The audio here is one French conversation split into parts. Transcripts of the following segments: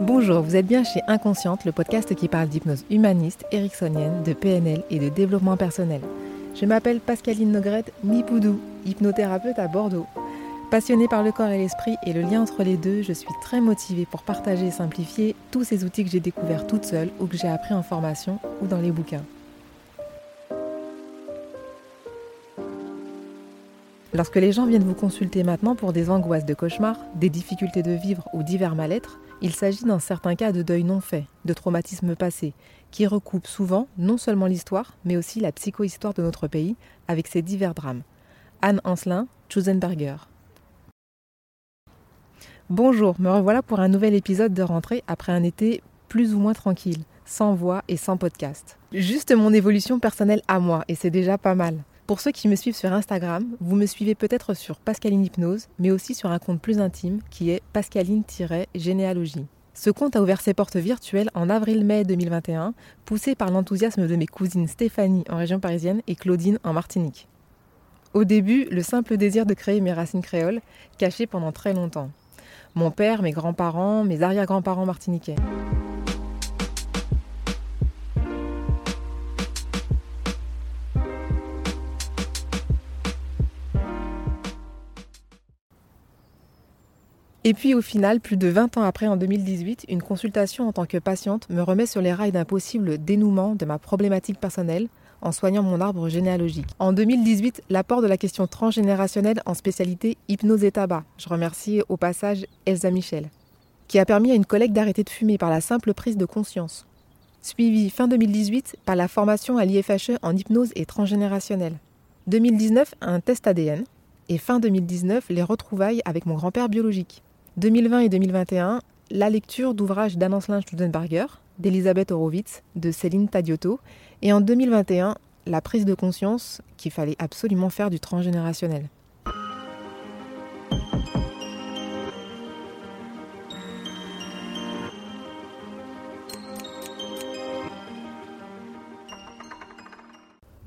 Bonjour, vous êtes bien chez Inconsciente, le podcast qui parle d'hypnose humaniste, ericksonienne, de PNL et de développement personnel. Je m'appelle Pascaline Nogrette Mipoudou, hypnothérapeute à Bordeaux. Passionnée par le corps et l'esprit et le lien entre les deux, je suis très motivée pour partager et simplifier tous ces outils que j'ai découverts toute seule ou que j'ai appris en formation ou dans les bouquins. Lorsque les gens viennent vous consulter maintenant pour des angoisses de cauchemar, des difficultés de vivre ou divers mal-être, il s'agit dans certains cas de deuil non fait, de traumatisme passé, qui recoupe souvent non seulement l'histoire, mais aussi la psychohistoire de notre pays avec ses divers drames. Anne Ancelin, Schuzenberger. Bonjour, me revoilà pour un nouvel épisode de rentrée après un été plus ou moins tranquille, sans voix et sans podcast. Juste mon évolution personnelle à moi, et c'est déjà pas mal. Pour ceux qui me suivent sur Instagram, vous me suivez peut-être sur Pascaline Hypnose, mais aussi sur un compte plus intime qui est Pascaline-Généalogie. Ce compte a ouvert ses portes virtuelles en avril-mai 2021, poussé par l'enthousiasme de mes cousines Stéphanie en région parisienne et Claudine en Martinique. Au début, le simple désir de créer mes racines créoles, cachées pendant très longtemps. Mon père, mes grands-parents, mes arrière-grands-parents martiniquais. Et puis au final, plus de 20 ans après, en 2018, une consultation en tant que patiente me remet sur les rails d'un possible dénouement de ma problématique personnelle en soignant mon arbre généalogique. En 2018, l'apport de la question transgénérationnelle en spécialité hypnose et tabac. Je remercie au passage Elsa Michel, qui a permis à une collègue d'arrêter de fumer par la simple prise de conscience. Suivi fin 2018 par la formation à l'IFHE en hypnose et transgénérationnelle. 2019, un test ADN. Et fin 2019, les retrouvailles avec mon grand-père biologique. 2020 et 2021, la lecture d'ouvrages d'Anne-Ancelin d'Elisabeth Horowitz, de Céline Tadiotto, et en 2021, la prise de conscience qu'il fallait absolument faire du transgénérationnel.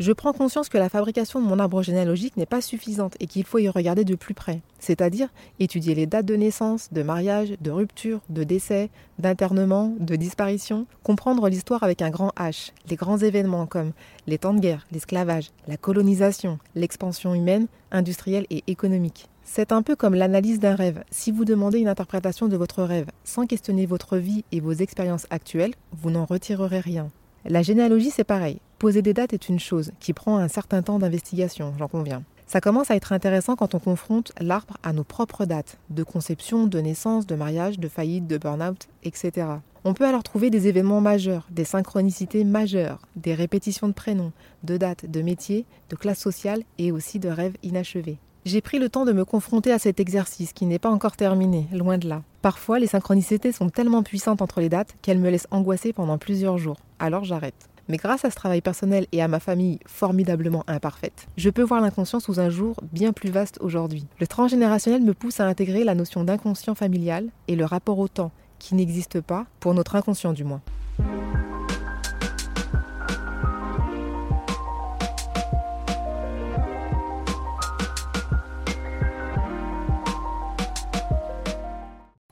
Je prends conscience que la fabrication de mon arbre généalogique n'est pas suffisante et qu'il faut y regarder de plus près, c'est-à-dire étudier les dates de naissance, de mariage, de rupture, de décès, d'internement, de disparition, comprendre l'histoire avec un grand H, les grands événements comme les temps de guerre, l'esclavage, la colonisation, l'expansion humaine, industrielle et économique. C'est un peu comme l'analyse d'un rêve. Si vous demandez une interprétation de votre rêve sans questionner votre vie et vos expériences actuelles, vous n'en retirerez rien. La généalogie, c'est pareil. Poser des dates est une chose qui prend un certain temps d'investigation, j'en conviens. Ça commence à être intéressant quand on confronte l'arbre à nos propres dates, de conception, de naissance, de mariage, de faillite, de burn-out, etc. On peut alors trouver des événements majeurs, des synchronicités majeures, des répétitions de prénoms, de dates, de métiers, de classes sociales et aussi de rêves inachevés. J'ai pris le temps de me confronter à cet exercice qui n'est pas encore terminé, loin de là. Parfois, les synchronicités sont tellement puissantes entre les dates qu'elles me laissent angoisser pendant plusieurs jours. Alors j'arrête. Mais grâce à ce travail personnel et à ma famille formidablement imparfaite, je peux voir l'inconscient sous un jour bien plus vaste aujourd'hui. Le transgénérationnel me pousse à intégrer la notion d'inconscient familial et le rapport au temps, qui n'existe pas, pour notre inconscient du moins.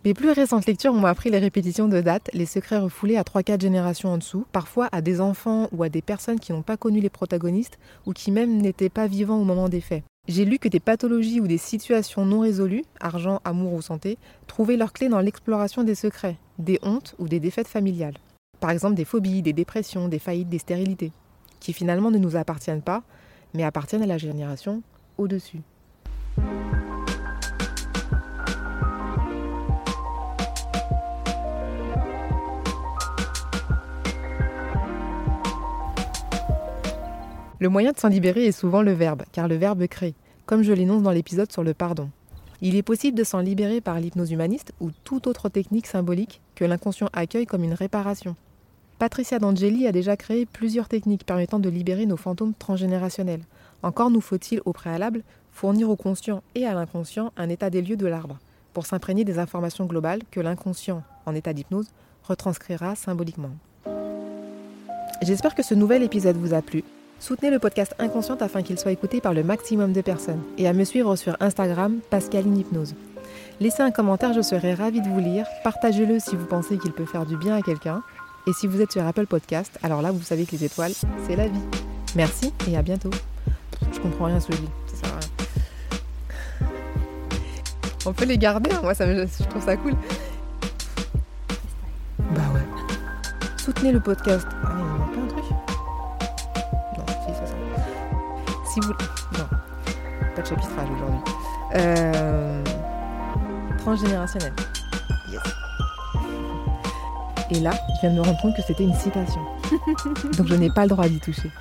Mes plus récentes lectures m'ont appris les répétitions de dates, les secrets refoulés à 3-4 générations en dessous, parfois à des enfants ou à des personnes qui n'ont pas connu les protagonistes ou qui même n'étaient pas vivants au moment des faits. J'ai lu que des pathologies ou des situations non résolues, argent, amour ou santé, trouvaient leur clé dans l'exploration des secrets, des hontes ou des défaites familiales. Par exemple des phobies, des dépressions, des faillites, des stérilités, qui finalement ne nous appartiennent pas, mais appartiennent à la génération au-dessus. Le moyen de s'en libérer est souvent le verbe, car le verbe crée, comme je l'énonce dans l'épisode sur le pardon. Il est possible de s'en libérer par l'hypnose humaniste ou toute autre technique symbolique que l'inconscient accueille comme une réparation. Patricia D'Angeli a déjà créé plusieurs techniques permettant de libérer nos fantômes transgénérationnels. Encore nous faut-il, au préalable, fournir au conscient et à l'inconscient un état des lieux de l'arbre, pour s'imprégner des informations globales que l'inconscient, en état d'hypnose, retranscrira symboliquement. J'espère que ce nouvel épisode vous a plu Soutenez le podcast Inconscient afin qu'il soit écouté par le maximum de personnes et à me suivre sur Instagram Pascaline Hypnose. Laissez un commentaire, je serai ravie de vous lire. Partagez-le si vous pensez qu'il peut faire du bien à quelqu'un. Et si vous êtes sur Apple Podcast, alors là, vous savez que les étoiles, c'est la vie. Merci et à bientôt. Je comprends rien à ce ça rien. On peut les garder, hein. moi ça me- je trouve ça cool. Bah ouais. Soutenez le podcast. Si vous. Non, pas de chapitrage aujourd'hui. Euh... Transgénérationnel. Yes. Et là, je viens de me rendre compte que c'était une citation. Donc je n'ai pas le droit d'y toucher.